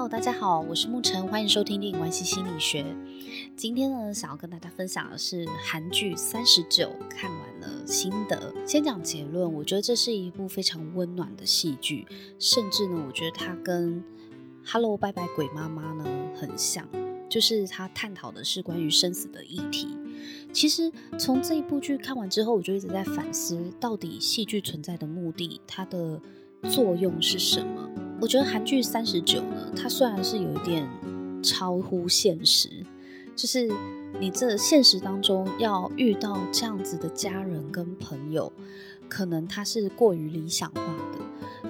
Hello，大家好，我是沐晨，欢迎收听电影关系心理学。今天呢，想要跟大家分享的是韩剧《三十九》，看完了心得。先讲结论，我觉得这是一部非常温暖的戏剧，甚至呢，我觉得它跟《Hello 拜拜鬼妈妈》呢很像，就是它探讨的是关于生死的议题。其实从这一部剧看完之后，我就一直在反思，到底戏剧存在的目的，它的作用是什么？我觉得韩剧《三十九》呢，它虽然是有一点超乎现实，就是你这现实当中要遇到这样子的家人跟朋友，可能它是过于理想化的。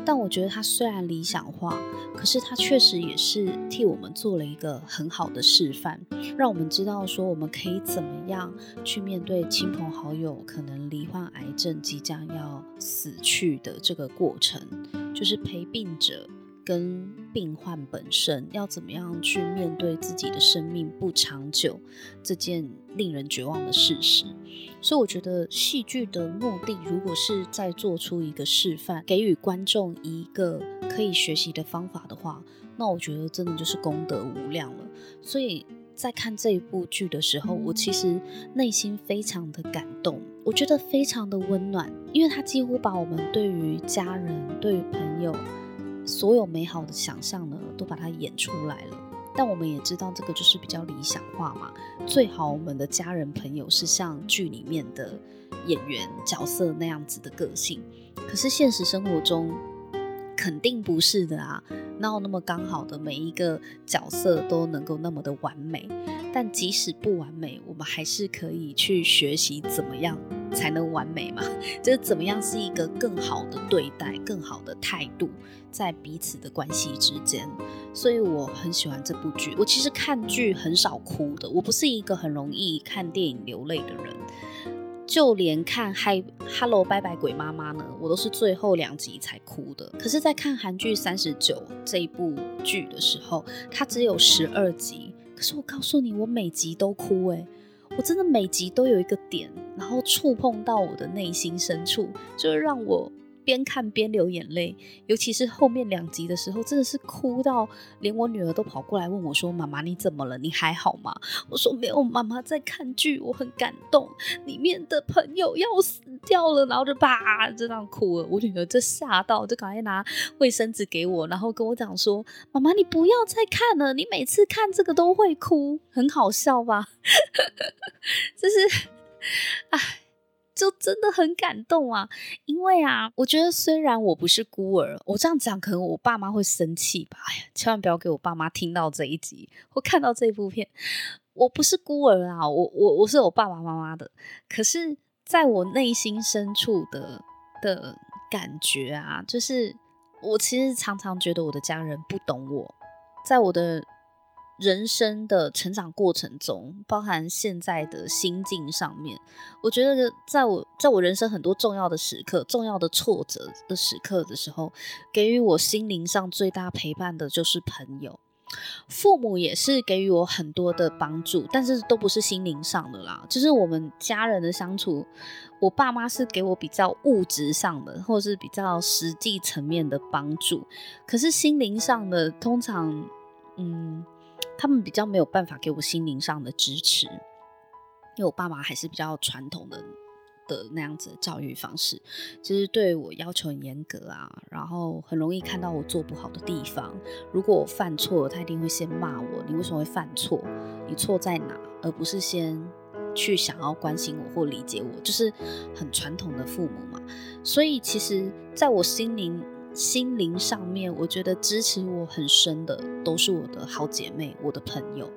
但我觉得它虽然理想化，可是它确实也是替我们做了一个很好的示范，让我们知道说我们可以怎么样去面对亲朋好友可能罹患癌症即将要死去的这个过程，就是陪病者。跟病患本身要怎么样去面对自己的生命不长久这件令人绝望的事实，所以我觉得戏剧的目的，如果是在做出一个示范，给予观众一个可以学习的方法的话，那我觉得真的就是功德无量了。所以在看这一部剧的时候，我其实内心非常的感动，我觉得非常的温暖，因为它几乎把我们对于家人、对于朋友。所有美好的想象呢，都把它演出来了。但我们也知道，这个就是比较理想化嘛。最好我们的家人朋友是像剧里面的演员角色那样子的个性。可是现实生活中肯定不是的啊！哪有那么刚好的每一个角色都能够那么的完美？但即使不完美，我们还是可以去学习怎么样才能完美嘛？就是怎么样是一个更好的对待、更好的态度，在彼此的关系之间。所以我很喜欢这部剧。我其实看剧很少哭的，我不是一个很容易看电影流泪的人。就连看《嗨 Hello 拜拜鬼妈妈》呢，我都是最后两集才哭的。可是，在看韩剧《三十九》这一部剧的时候，它只有十二集。可是我告诉你，我每集都哭诶，我真的每集都有一个点，然后触碰到我的内心深处，就是让我。边看边流眼泪，尤其是后面两集的时候，真的是哭到连我女儿都跑过来问我说：“妈妈，你怎么了？你还好吗？”我说：“没有，妈妈在看剧，我很感动，里面的朋友要死掉了。”然后就啪就这样哭了。我女儿就吓到，就赶快拿卫生纸给我，然后跟我讲说：“妈妈，你不要再看了，你每次看这个都会哭，很好笑吧？” 就是，唉。就真的很感动啊，因为啊，我觉得虽然我不是孤儿，我这样讲可能我爸妈会生气吧。哎呀，千万不要给我爸妈听到这一集或看到这部片。我不是孤儿啊，我我我是我爸爸妈妈的。可是，在我内心深处的的感觉啊，就是我其实常常觉得我的家人不懂我，在我的。人生的成长过程中，包含现在的心境上面，我觉得在我在我人生很多重要的时刻、重要的挫折的时刻的时候，给予我心灵上最大陪伴的就是朋友。父母也是给予我很多的帮助，但是都不是心灵上的啦，就是我们家人的相处。我爸妈是给我比较物质上的，或是比较实际层面的帮助，可是心灵上的，通常，嗯。他们比较没有办法给我心灵上的支持，因为我爸妈还是比较传统的的那样子的教育方式，其实对我要求很严格啊，然后很容易看到我做不好的地方。如果我犯错，他一定会先骂我：“你为什么会犯错？你错在哪？”而不是先去想要关心我或理解我，就是很传统的父母嘛。所以其实在我心灵。心灵上面，我觉得支持我很深的都是我的好姐妹，我的朋友。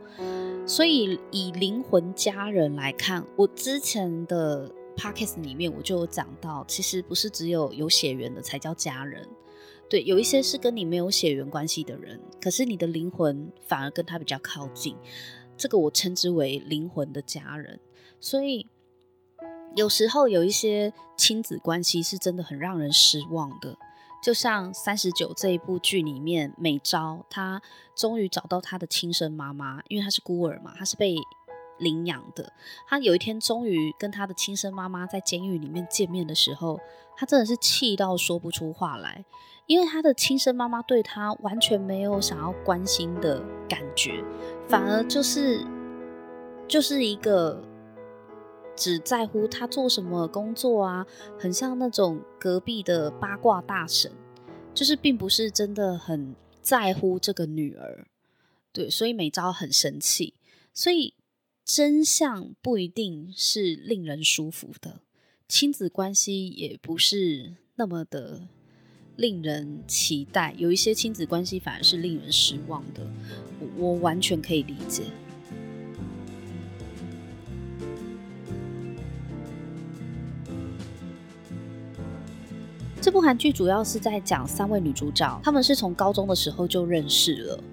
所以以灵魂家人来看，我之前的 podcast 里面我就有讲到，其实不是只有有血缘的才叫家人。对，有一些是跟你没有血缘关系的人，可是你的灵魂反而跟他比较靠近，这个我称之为灵魂的家人。所以有时候有一些亲子关系是真的很让人失望的。就像《三十九》这一部剧里面，美昭她终于找到她的亲生妈妈，因为她是孤儿嘛，她是被领养的。她有一天终于跟她的亲生妈妈在监狱里面见面的时候，她真的是气到说不出话来，因为他的亲生妈妈对他完全没有想要关心的感觉，反而就是就是一个只在乎他做什么工作啊，很像那种隔壁的八卦大神，就是并不是真的很在乎这个女儿。对，所以美昭很生气，所以真相不一定是令人舒服的，亲子关系也不是那么的。令人期待，有一些亲子关系反而是令人失望的，我完全可以理解。部韩剧主要是在讲三位女主角，她们是从高中的时候就认识了。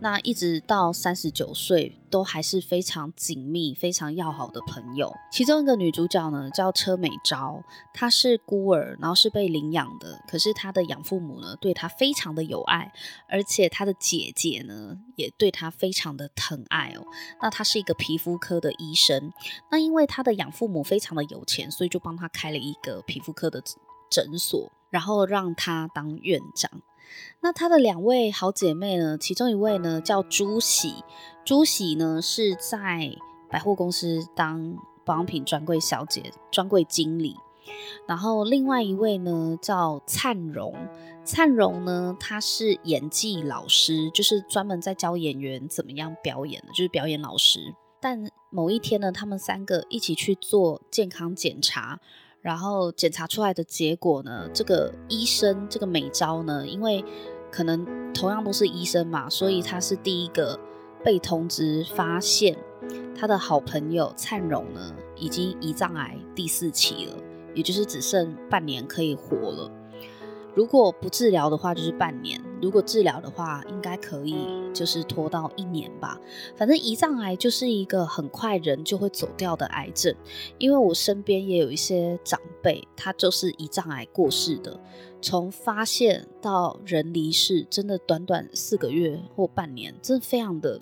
那一直到三十九岁，都还是非常紧密、非常要好的朋友。其中一个女主角呢，叫车美昭，她是孤儿，然后是被领养的。可是她的养父母呢，对她非常的有爱，而且她的姐姐呢，也对她非常的疼爱哦。那她是一个皮肤科的医生，那因为她的养父母非常的有钱，所以就帮她开了一个皮肤科的诊所，然后让她当院长。那她的两位好姐妹呢，其中一位呢叫朱喜，朱喜呢是在百货公司当保养品专柜小姐、专柜经理。然后另外一位呢叫灿荣，灿荣呢他是演技老师，就是专门在教演员怎么样表演的，就是表演老师。但某一天呢，他们三个一起去做健康检查。然后检查出来的结果呢，这个医生这个美招呢，因为可能同样都是医生嘛，所以他是第一个被通知发现他的好朋友灿荣呢已经胰脏癌第四期了，也就是只剩半年可以活了。如果不治疗的话，就是半年；如果治疗的话，应该可以，就是拖到一年吧。反正胰脏癌就是一个很快人就会走掉的癌症，因为我身边也有一些长辈，他就是胰脏癌过世的，从发现到人离世，真的短短四个月或半年，真的非常的。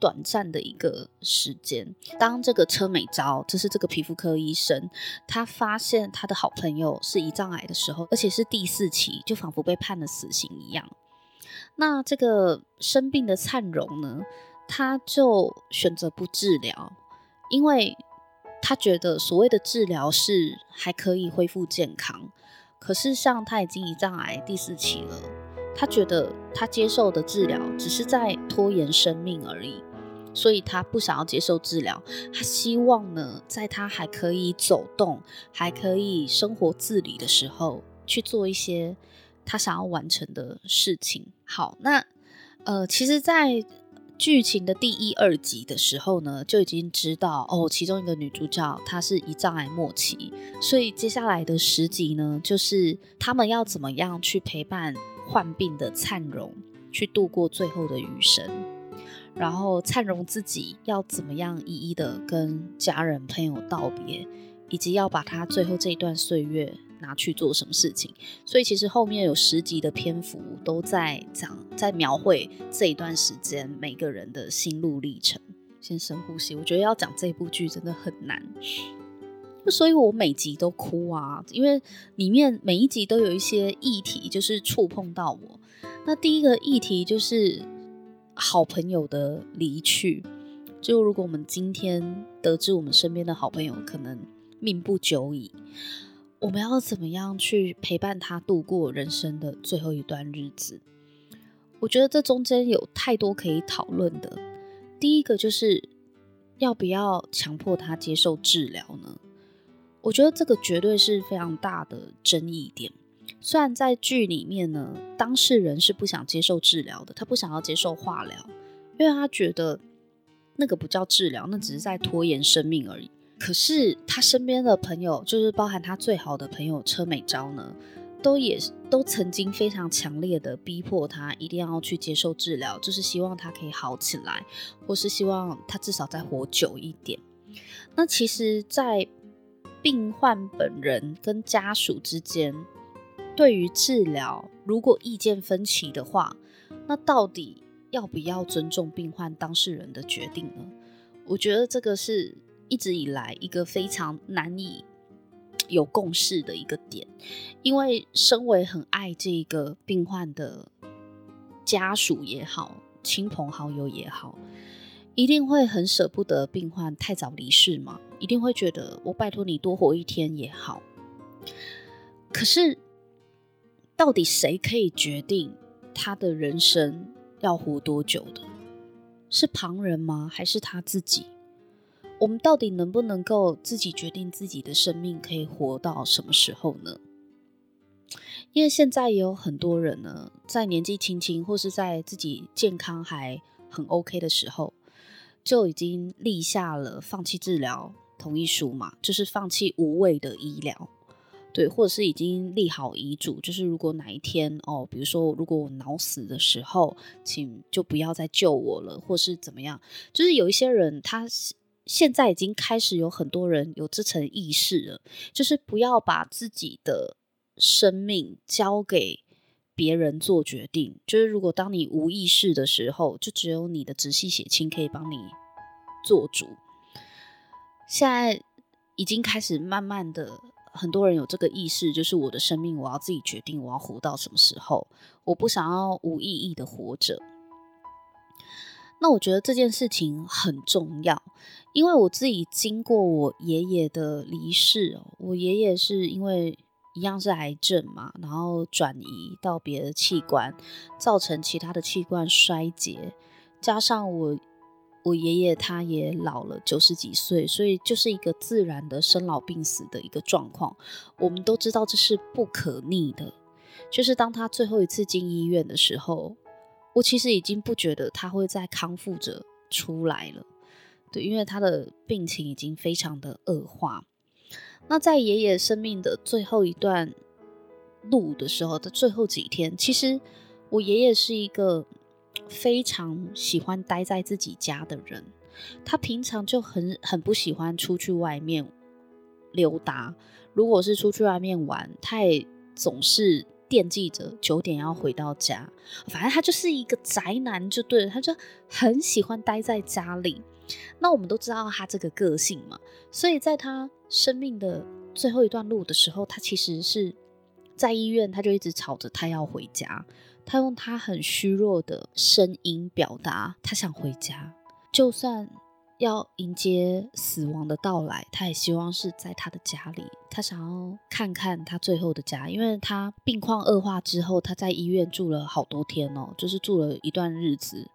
短暂的一个时间，当这个车美昭，就是这个皮肤科医生，他发现他的好朋友是胰脏癌的时候，而且是第四期，就仿佛被判了死刑一样。那这个生病的灿荣呢，他就选择不治疗，因为他觉得所谓的治疗是还可以恢复健康，可是像他已经胰脏癌第四期了，他觉得他接受的治疗只是在拖延生命而已。所以他不想要接受治疗，他希望呢，在他还可以走动、还可以生活自理的时候，去做一些他想要完成的事情。好，那呃，其实，在剧情的第一、二集的时候呢，就已经知道哦，其中一个女主角她是胰脏癌末期，所以接下来的十集呢，就是他们要怎么样去陪伴患病的灿荣，去度过最后的余生。然后灿荣自己要怎么样一一的跟家人朋友道别，以及要把他最后这一段岁月拿去做什么事情。所以其实后面有十集的篇幅都在讲，在描绘这一段时间每个人的心路历程。先深呼吸，我觉得要讲这部剧真的很难，所以我每集都哭啊，因为里面每一集都有一些议题，就是触碰到我。那第一个议题就是。好朋友的离去，就如果我们今天得知我们身边的好朋友可能命不久矣，我们要怎么样去陪伴他度过人生的最后一段日子？我觉得这中间有太多可以讨论的。第一个就是要不要强迫他接受治疗呢？我觉得这个绝对是非常大的争议点。虽然在剧里面呢，当事人是不想接受治疗的，他不想要接受化疗，因为他觉得那个不叫治疗，那只是在拖延生命而已。可是他身边的朋友，就是包含他最好的朋友车美昭呢，都也都曾经非常强烈的逼迫他一定要去接受治疗，就是希望他可以好起来，或是希望他至少再活久一点。那其实，在病患本人跟家属之间。对于治疗，如果意见分歧的话，那到底要不要尊重病患当事人的决定呢？我觉得这个是一直以来一个非常难以有共识的一个点，因为身为很爱这个病患的家属也好，亲朋好友也好，一定会很舍不得病患太早离世嘛，一定会觉得我拜托你多活一天也好。可是，到底谁可以决定他的人生要活多久的？是旁人吗？还是他自己？我们到底能不能够自己决定自己的生命可以活到什么时候呢？因为现在也有很多人呢，在年纪轻轻或是在自己健康还很 OK 的时候，就已经立下了放弃治疗同意书嘛，就是放弃无谓的医疗，对，或者是已经立好遗嘱，就是如果哪一天哦，比如说如果我脑死的时候，请就不要再救我了，或是怎么样，就是有一些人他。现在已经开始有很多人有这层意识了，就是不要把自己的生命交给别人做决定。就是如果当你无意识的时候，就只有你的直系血亲可以帮你做主。现在已经开始慢慢的，很多人有这个意识，就是我的生命我要自己决定，我要活到什么时候，我不想要无意义的活着。那我觉得这件事情很重要，因为我自己经过我爷爷的离世，我爷爷是因为一样是癌症嘛，然后转移到别的器官，造成其他的器官衰竭，加上我我爷爷他也老了九十几岁，所以就是一个自然的生老病死的一个状况。我们都知道这是不可逆的，就是当他最后一次进医院的时候。我其实已经不觉得他会再康复着出来了，对，因为他的病情已经非常的恶化。那在爷爷生命的最后一段路的时候的最后几天，其实我爷爷是一个非常喜欢待在自己家的人，他平常就很很不喜欢出去外面溜达。如果是出去外面玩，他也总是。惦记着九点要回到家，反正他就是一个宅男，就对了，他就很喜欢待在家里。那我们都知道他这个个性嘛，所以在他生命的最后一段路的时候，他其实是在医院，他就一直吵着他要回家，他用他很虚弱的声音表达他想回家，就算。要迎接死亡的到来，他也希望是在他的家里。他想要看看他最后的家，因为他病况恶化之后，他在医院住了好多天哦，就是住了一段日子，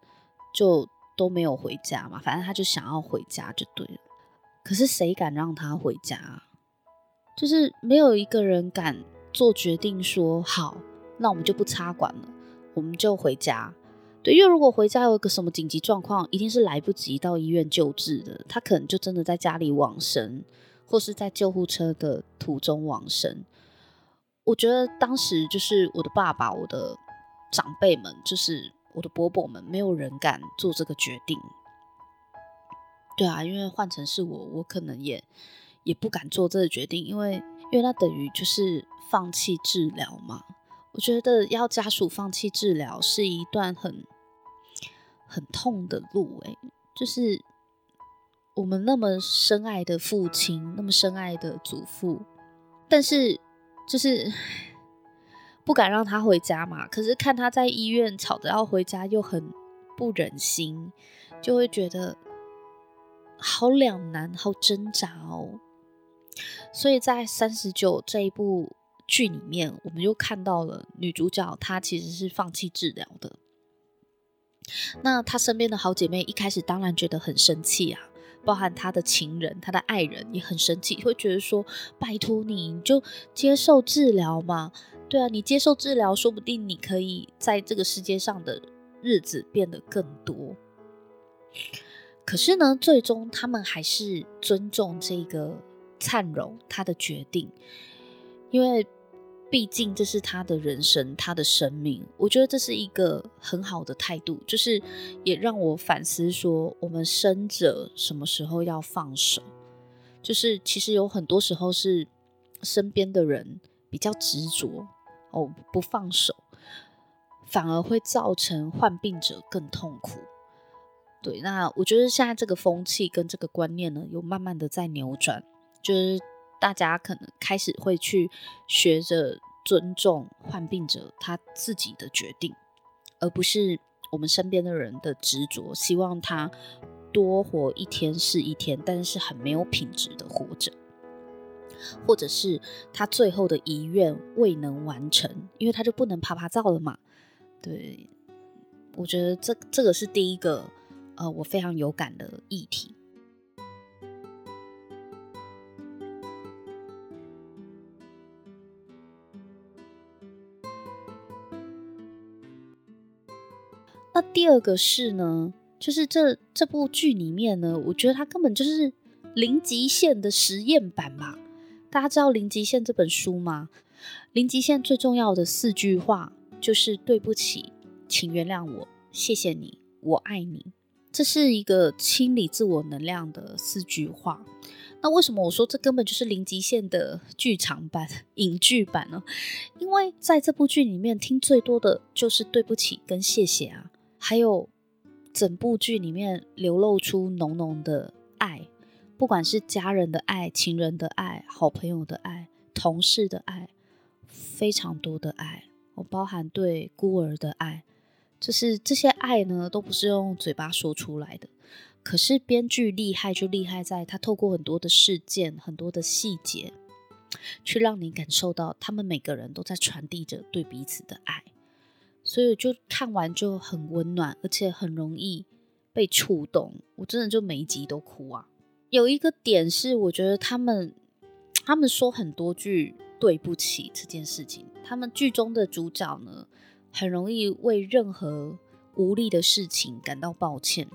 就都没有回家嘛。反正他就想要回家就对了。可是谁敢让他回家？就是没有一个人敢做决定说好，那我们就不插管了，我们就回家。对，因为如果回家有个什么紧急状况，一定是来不及到医院救治的。他可能就真的在家里往生，或是在救护车的途中往生。我觉得当时就是我的爸爸、我的长辈们，就是我的伯伯们，没有人敢做这个决定。对啊，因为换成是我，我可能也也不敢做这个决定，因为因为那等于就是放弃治疗嘛。我觉得要家属放弃治疗是一段很。很痛的路诶，就是我们那么深爱的父亲，那么深爱的祖父，但是就是 不敢让他回家嘛。可是看他在医院吵着要回家，又很不忍心，就会觉得好两难，好挣扎哦。所以在三十九这一部剧里面，我们又看到了女主角，她其实是放弃治疗的。那她身边的好姐妹一开始当然觉得很生气啊，包含她的情人、她的爱人也很生气，会觉得说：“拜托你，你就接受治疗嘛。对啊，你接受治疗，说不定你可以在这个世界上的日子变得更多。”可是呢，最终他们还是尊重这个灿荣他的决定，因为。毕竟这是他的人生，他的生命。我觉得这是一个很好的态度，就是也让我反思说，我们生者什么时候要放手？就是其实有很多时候是身边的人比较执着哦，不放手，反而会造成患病者更痛苦。对，那我觉得现在这个风气跟这个观念呢，有慢慢的在扭转，就是。大家可能开始会去学着尊重患病者他自己的决定，而不是我们身边的人的执着，希望他多活一天是一天，但是很没有品质的活着，或者是他最后的遗愿未能完成，因为他就不能啪啪照了嘛。对，我觉得这这个是第一个，呃，我非常有感的议题。那第二个是呢，就是这这部剧里面呢，我觉得它根本就是《零极限》的实验版吧。大家知道《零极限》这本书吗？《零极限》最重要的四句话。就是对不起，请原谅我，谢谢你，我爱你。这是一个清理自我能量的四句话。那为什么我说这根本就是零极限的剧场版、影剧版呢？因为在这部剧里面听最多的就是对不起跟谢谢啊，还有整部剧里面流露出浓浓的爱，不管是家人的爱、情人的爱、好朋友的爱、同事的爱，非常多的爱。我包含对孤儿的爱，就是这些爱呢，都不是用嘴巴说出来的。可是编剧厉害就厉害在他透过很多的事件、很多的细节，去让你感受到他们每个人都在传递着对彼此的爱，所以就看完就很温暖，而且很容易被触动。我真的就每一集都哭啊！有一个点是，我觉得他们他们说很多句对不起这件事情。他们剧中的主角呢，很容易为任何无力的事情感到抱歉。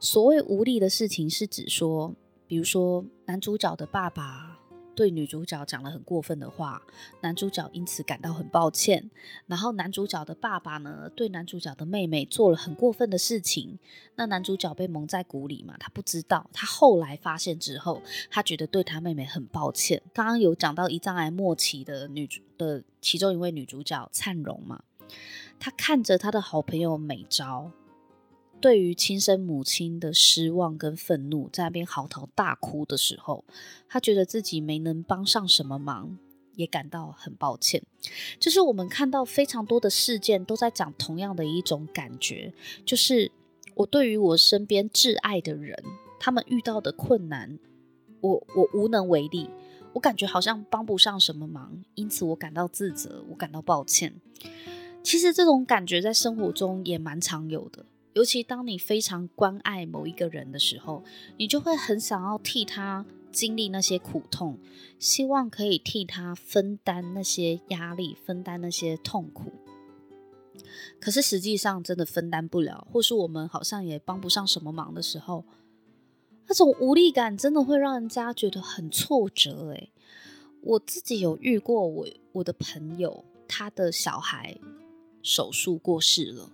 所谓无力的事情，是指说，比如说男主角的爸爸。对女主角讲了很过分的话，男主角因此感到很抱歉。然后男主角的爸爸呢，对男主角的妹妹做了很过分的事情，那男主角被蒙在鼓里嘛，他不知道。他后来发现之后，他觉得对他妹妹很抱歉。刚刚有讲到胰脏癌末期的女主的其中一位女主角灿荣嘛，她看着她的好朋友美昭。对于亲生母亲的失望跟愤怒，在那边嚎啕大哭的时候，他觉得自己没能帮上什么忙，也感到很抱歉。就是我们看到非常多的事件都在讲同样的一种感觉，就是我对于我身边挚爱的人，他们遇到的困难，我我无能为力，我感觉好像帮不上什么忙，因此我感到自责，我感到抱歉。其实这种感觉在生活中也蛮常有的。尤其当你非常关爱某一个人的时候，你就会很想要替他经历那些苦痛，希望可以替他分担那些压力，分担那些痛苦。可是实际上真的分担不了，或是我们好像也帮不上什么忙的时候，那种无力感真的会让人家觉得很挫折。诶，我自己有遇过我我的朋友，他的小孩手术过世了。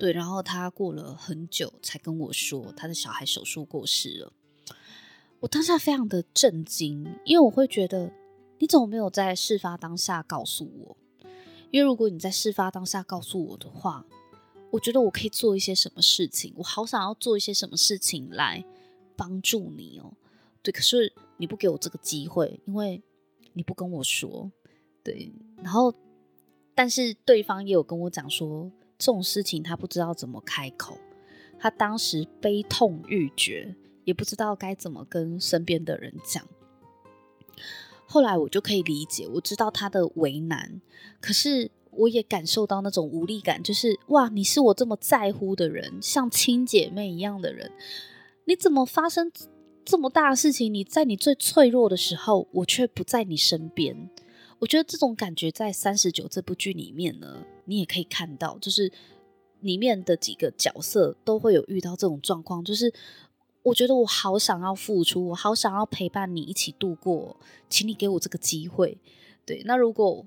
对，然后他过了很久才跟我说，他的小孩手术过世了。我当下非常的震惊，因为我会觉得，你怎么没有在事发当下告诉我？因为如果你在事发当下告诉我的话，我觉得我可以做一些什么事情，我好想要做一些什么事情来帮助你哦。对，可是你不给我这个机会，因为你不跟我说。对，然后，但是对方也有跟我讲说。这种事情他不知道怎么开口，他当时悲痛欲绝，也不知道该怎么跟身边的人讲。后来我就可以理解，我知道他的为难，可是我也感受到那种无力感，就是哇，你是我这么在乎的人，像亲姐妹一样的人，你怎么发生这么大的事情？你在你最脆弱的时候，我却不在你身边。我觉得这种感觉在《三十九》这部剧里面呢，你也可以看到，就是里面的几个角色都会有遇到这种状况。就是我觉得我好想要付出，我好想要陪伴你一起度过，请你给我这个机会。对，那如果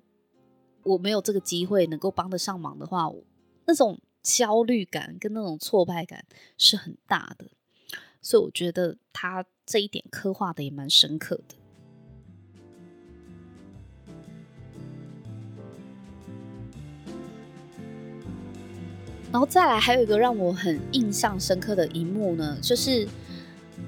我没有这个机会能够帮得上忙的话，那种焦虑感跟那种挫败感是很大的。所以我觉得他这一点刻画的也蛮深刻的。然后再来，还有一个让我很印象深刻的一幕呢，就是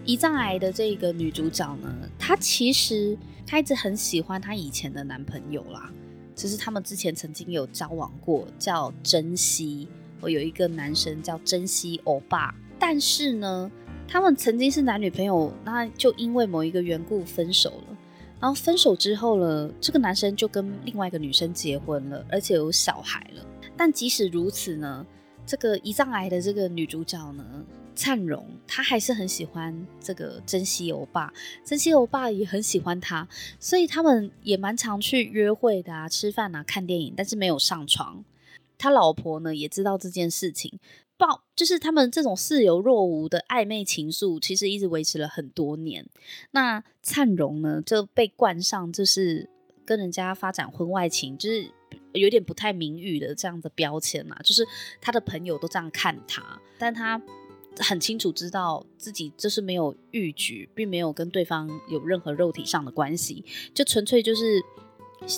胰脏癌的这个女主角呢，她其实她一直很喜欢她以前的男朋友啦，就是他们之前曾经有交往过，叫珍惜。我有一个男生叫珍惜欧巴，但是呢，他们曾经是男女朋友，那就因为某一个缘故分手了。然后分手之后了，这个男生就跟另外一个女生结婚了，而且有小孩了。但即使如此呢，这个胰脏癌的这个女主角呢，灿荣，她还是很喜欢这个珍惜欧巴，珍惜欧巴也很喜欢她，所以他们也蛮常去约会的啊，吃饭啊，看电影，但是没有上床。他老婆呢也知道这件事情。爆就是他们这种似有若无的暧昧情愫，其实一直维持了很多年。那灿荣呢就被冠上就是跟人家发展婚外情，就是有点不太名誉的这样的标签嘛。就是他的朋友都这样看他，但他很清楚知道自己就是没有逾矩，并没有跟对方有任何肉体上的关系，就纯粹就是。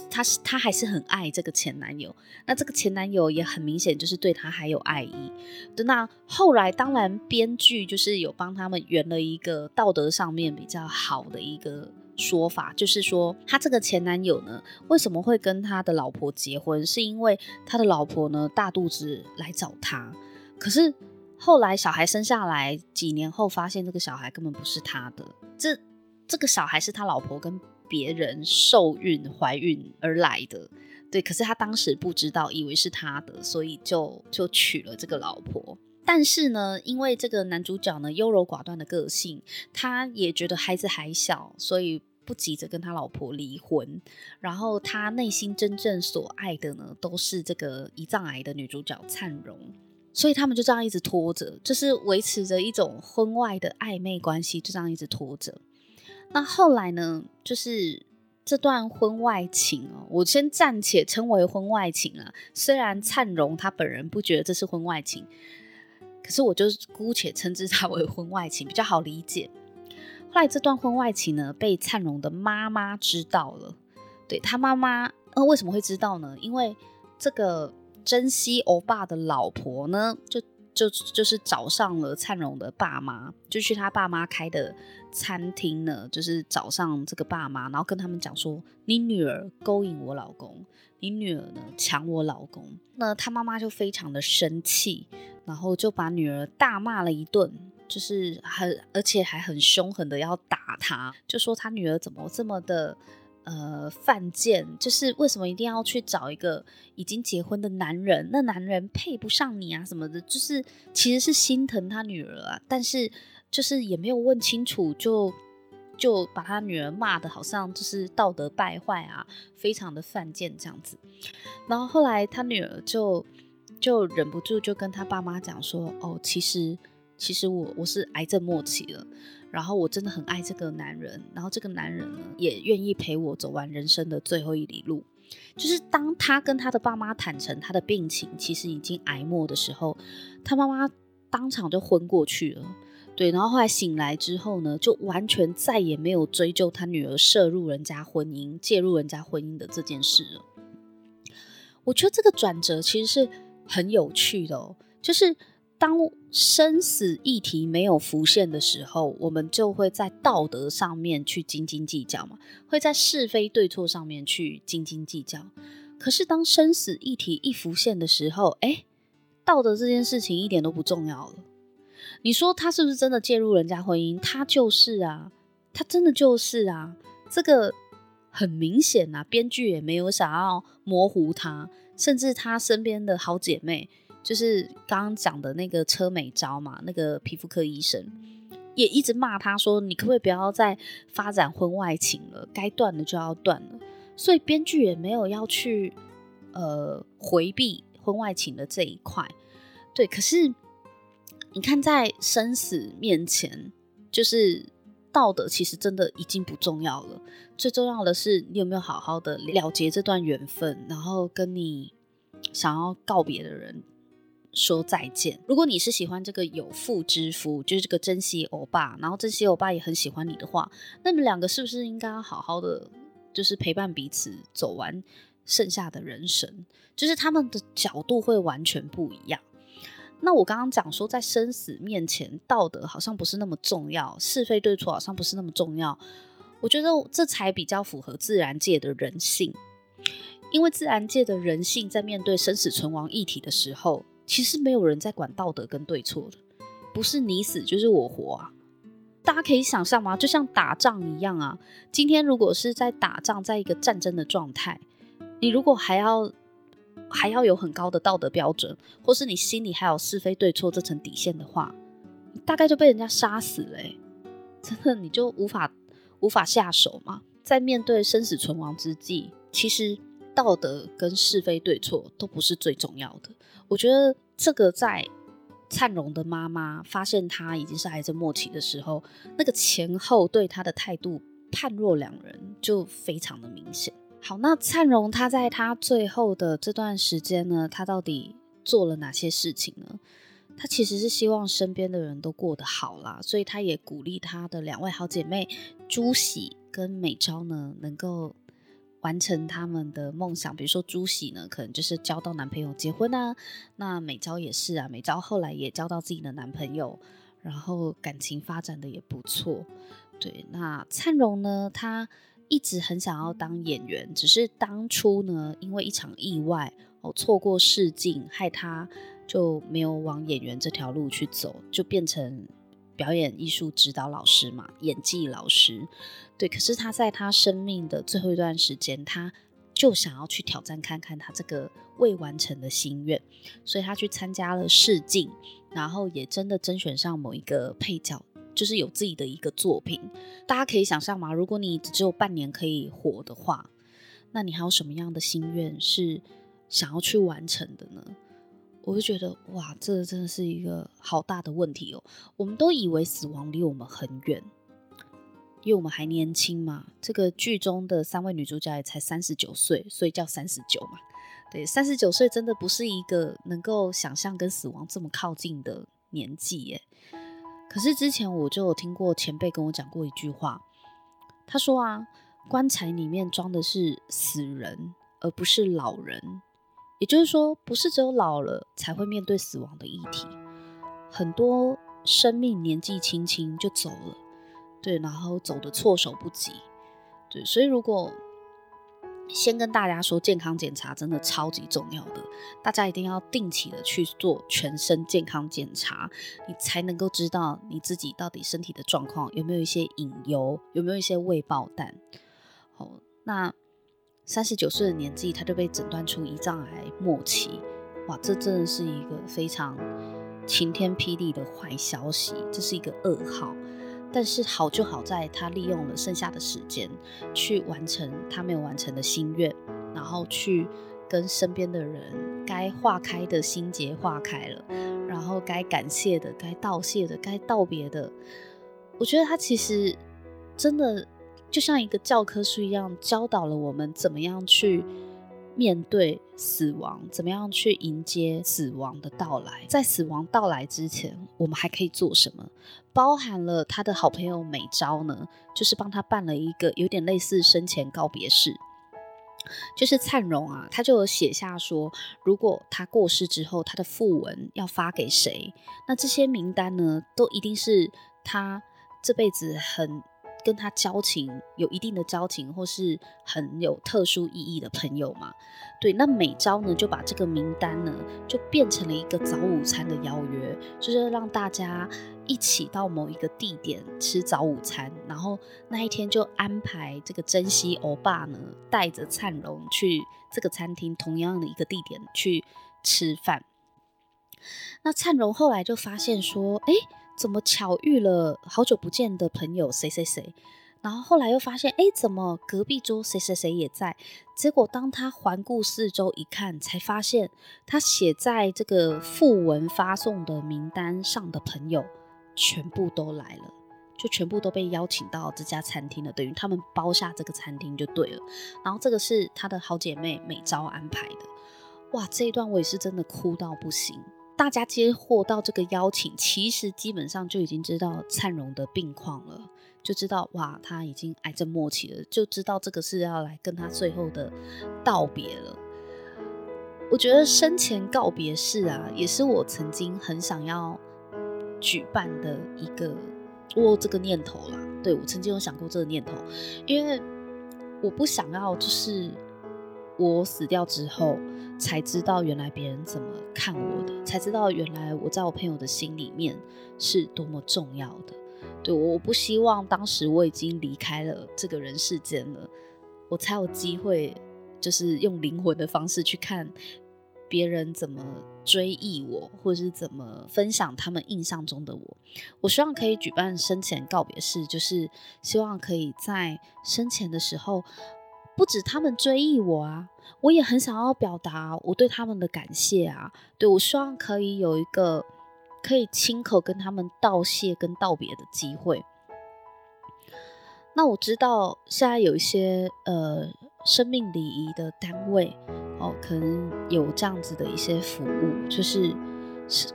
他是他还是很爱这个前男友，那这个前男友也很明显就是对他还有爱意。那后来当然编剧就是有帮他们圆了一个道德上面比较好的一个说法，就是说他这个前男友呢，为什么会跟他的老婆结婚，是因为他的老婆呢大肚子来找他，可是后来小孩生下来几年后，发现这个小孩根本不是他的，这这个小孩是他老婆跟。别人受孕怀孕而来的，对，可是他当时不知道，以为是他的，所以就就娶了这个老婆。但是呢，因为这个男主角呢优柔寡断的个性，他也觉得孩子还小，所以不急着跟他老婆离婚。然后他内心真正所爱的呢，都是这个胰脏癌的女主角灿荣，所以他们就这样一直拖着，就是维持着一种婚外的暧昧关系，就这样一直拖着。那后来呢？就是这段婚外情哦，我先暂且称为婚外情啊。虽然灿荣他本人不觉得这是婚外情，可是我就姑且称之他为婚外情，比较好理解。后来这段婚外情呢，被灿荣的妈妈知道了。对，他妈妈，呃，为什么会知道呢？因为这个珍惜欧巴的老婆呢，就。就就是找上了灿荣的爸妈，就去他爸妈开的餐厅呢，就是找上这个爸妈，然后跟他们讲说：“你女儿勾引我老公，你女儿呢抢我老公。”那他妈妈就非常的生气，然后就把女儿大骂了一顿，就是很而且还很凶狠的要打他，就说他女儿怎么这么的。呃，犯贱就是为什么一定要去找一个已经结婚的男人？那男人配不上你啊，什么的，就是其实是心疼他女儿啊，但是就是也没有问清楚，就就把他女儿骂得好像就是道德败坏啊，非常的犯贱这样子。然后后来他女儿就就忍不住就跟他爸妈讲说：“哦，其实其实我我是癌症末期了。”然后我真的很爱这个男人，然后这个男人呢也愿意陪我走完人生的最后一里路。就是当他跟他的爸妈坦诚他的病情其实已经癌末的时候，他妈妈当场就昏过去了。对，然后后来醒来之后呢，就完全再也没有追究他女儿涉入人家婚姻、介入人家婚姻的这件事了。我觉得这个转折其实是很有趣的哦，就是。当生死议题没有浮现的时候，我们就会在道德上面去斤斤计较嘛，会在是非对错上面去斤斤计较。可是当生死议题一浮现的时候，哎，道德这件事情一点都不重要了。你说他是不是真的介入人家婚姻？他就是啊，他真的就是啊，这个很明显啊，编剧也没有想要模糊他，甚至他身边的好姐妹。就是刚刚讲的那个车美昭嘛，那个皮肤科医生也一直骂他说：“你可不可以不要再发展婚外情了？该断的就要断了。”所以编剧也没有要去呃回避婚外情的这一块。对，可是你看，在生死面前，就是道德其实真的已经不重要了。最重要的是，你有没有好好的了结这段缘分，然后跟你想要告别的人。说再见。如果你是喜欢这个有妇之夫，就是这个珍惜欧巴，然后珍惜欧巴也很喜欢你的话，那你们两个是不是应该要好好的，就是陪伴彼此走完剩下的人生？就是他们的角度会完全不一样。那我刚刚讲说，在生死面前，道德好像不是那么重要，是非对错好像不是那么重要。我觉得这才比较符合自然界的人性，因为自然界的人性在面对生死存亡议题的时候，其实没有人在管道德跟对错的，不是你死就是我活啊。大家可以想象吗？就像打仗一样啊。今天如果是在打仗，在一个战争的状态，你如果还要还要有很高的道德标准，或是你心里还有是非对错这层底线的话，大概就被人家杀死了。真的，你就无法无法下手嘛。在面对生死存亡之际，其实道德跟是非对错都不是最重要的。我觉得这个在。灿荣的妈妈发现他已经是癌症末期的时候，那个前后对他的态度判若两人，就非常的明显。好，那灿荣他在他最后的这段时间呢，他到底做了哪些事情呢？他其实是希望身边的人都过得好啦，所以他也鼓励他的两位好姐妹朱喜跟美昭呢，能够。完成他们的梦想，比如说朱喜呢，可能就是交到男朋友结婚啊。那美昭也是啊，美昭后来也交到自己的男朋友，然后感情发展的也不错。对，那灿荣呢，他一直很想要当演员，只是当初呢，因为一场意外哦，错过试镜，害他就没有往演员这条路去走，就变成。表演艺术指导老师嘛，演技老师，对。可是他在他生命的最后一段时间，他就想要去挑战看看他这个未完成的心愿，所以他去参加了试镜，然后也真的甄选上某一个配角，就是有自己的一个作品。大家可以想象吗？如果你只有半年可以活的话，那你还有什么样的心愿是想要去完成的呢？我就觉得哇，这真的是一个好大的问题哦。我们都以为死亡离我们很远，因为我们还年轻嘛。这个剧中的三位女主角也才三十九岁，所以叫三十九嘛。对，三十九岁真的不是一个能够想象跟死亡这么靠近的年纪耶。可是之前我就有听过前辈跟我讲过一句话，他说啊，棺材里面装的是死人，而不是老人。也就是说，不是只有老了才会面对死亡的议题，很多生命年纪轻轻就走了，对，然后走得措手不及，对，所以如果先跟大家说，健康检查真的超级重要的，大家一定要定期的去做全身健康检查，你才能够知道你自己到底身体的状况有没有一些隐忧，有没有一些未爆弹。好，那。三十九岁的年纪，他就被诊断出胰脏癌末期，哇，这真的是一个非常晴天霹雳的坏消息，这是一个噩耗。但是好就好在他利用了剩下的时间去完成他没有完成的心愿，然后去跟身边的人该化开的心结化开了，然后该感谢的、该道谢的、该道别的，我觉得他其实真的。就像一个教科书一样，教导了我们怎么样去面对死亡，怎么样去迎接死亡的到来。在死亡到来之前，我们还可以做什么？包含了他的好朋友美昭呢，就是帮他办了一个有点类似生前告别式。就是灿荣啊，他就有写下说，如果他过世之后，他的訃闻要发给谁？那这些名单呢，都一定是他这辈子很。跟他交情有一定的交情，或是很有特殊意义的朋友嘛？对，那每招呢，就把这个名单呢，就变成了一个早午餐的邀约，就是让大家一起到某一个地点吃早午餐，然后那一天就安排这个珍惜欧巴呢，带着灿荣去这个餐厅同样的一个地点去吃饭。那灿荣后来就发现说，哎。怎么巧遇了好久不见的朋友谁谁谁，然后后来又发现，哎，怎么隔壁桌谁谁谁也在？结果当他环顾四周一看，才发现他写在这个附文发送的名单上的朋友全部都来了，就全部都被邀请到这家餐厅了，等于他们包下这个餐厅就对了。然后这个是他的好姐妹美昭安排的，哇，这一段我也是真的哭到不行。大家接获到这个邀请，其实基本上就已经知道灿荣的病况了，就知道哇，他已经癌症末期了，就知道这个是要来跟他最后的道别了。我觉得生前告别式啊，也是我曾经很想要举办的一个，我这个念头啦。对，我曾经有想过这个念头，因为我不想要就是我死掉之后才知道原来别人怎么看我的，才知道原来我在我朋友的心里面是多么重要的。对，我不希望当时我已经离开了这个人世间了，我才有机会。就是用灵魂的方式去看别人怎么追忆我，或者是怎么分享他们印象中的我。我希望可以举办生前告别式，就是希望可以在生前的时候，不止他们追忆我啊，我也很想要表达我对他们的感谢啊。对，我希望可以有一个可以亲口跟他们道谢跟道别的机会。那我知道现在有一些呃。生命礼仪的单位哦，可能有这样子的一些服务，就是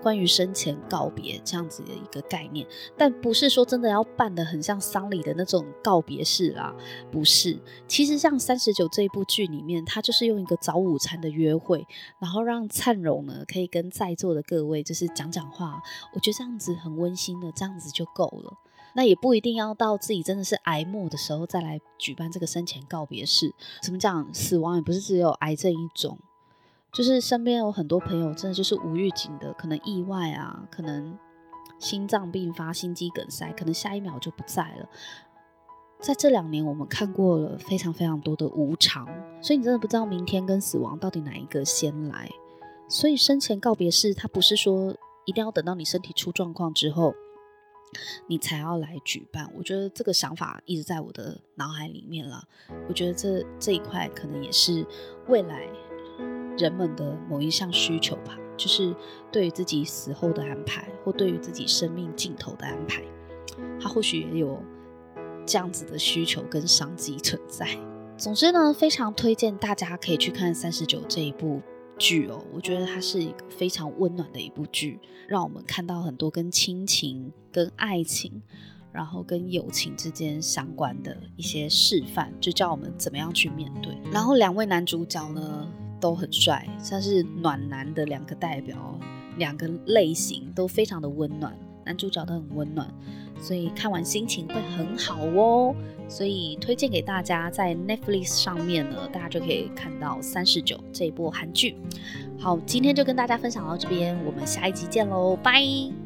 关于生前告别这样子的一个概念，但不是说真的要办得很像丧礼的那种告别式啦，不是。其实像三十九这一部剧里面，它就是用一个早午餐的约会，然后让灿荣呢可以跟在座的各位就是讲讲话，我觉得这样子很温馨的，这样子就够了。那也不一定要到自己真的是癌末的时候再来举办这个生前告别式。怎么讲？死亡也不是只有癌症一种，就是身边有很多朋友真的就是无预警的，可能意外啊，可能心脏病发、心肌梗塞，可能下一秒就不在了。在这两年，我们看过了非常非常多的无常，所以你真的不知道明天跟死亡到底哪一个先来。所以生前告别式，它不是说一定要等到你身体出状况之后。你才要来举办，我觉得这个想法一直在我的脑海里面了。我觉得这这一块可能也是未来人们的某一项需求吧，就是对于自己死后的安排，或对于自己生命尽头的安排，他或许也有这样子的需求跟商机存在。总之呢，非常推荐大家可以去看《三十九》这一部。剧哦，我觉得它是一个非常温暖的一部剧，让我们看到很多跟亲情、跟爱情，然后跟友情之间相关的一些示范，就教我们怎么样去面对。然后两位男主角呢都很帅，像是暖男的两个代表，两个类型都非常的温暖，男主角都很温暖，所以看完心情会很好哦。所以推荐给大家，在 Netflix 上面呢，大家就可以看到《三十九》这一部韩剧。好，今天就跟大家分享到这边，我们下一集见喽，拜。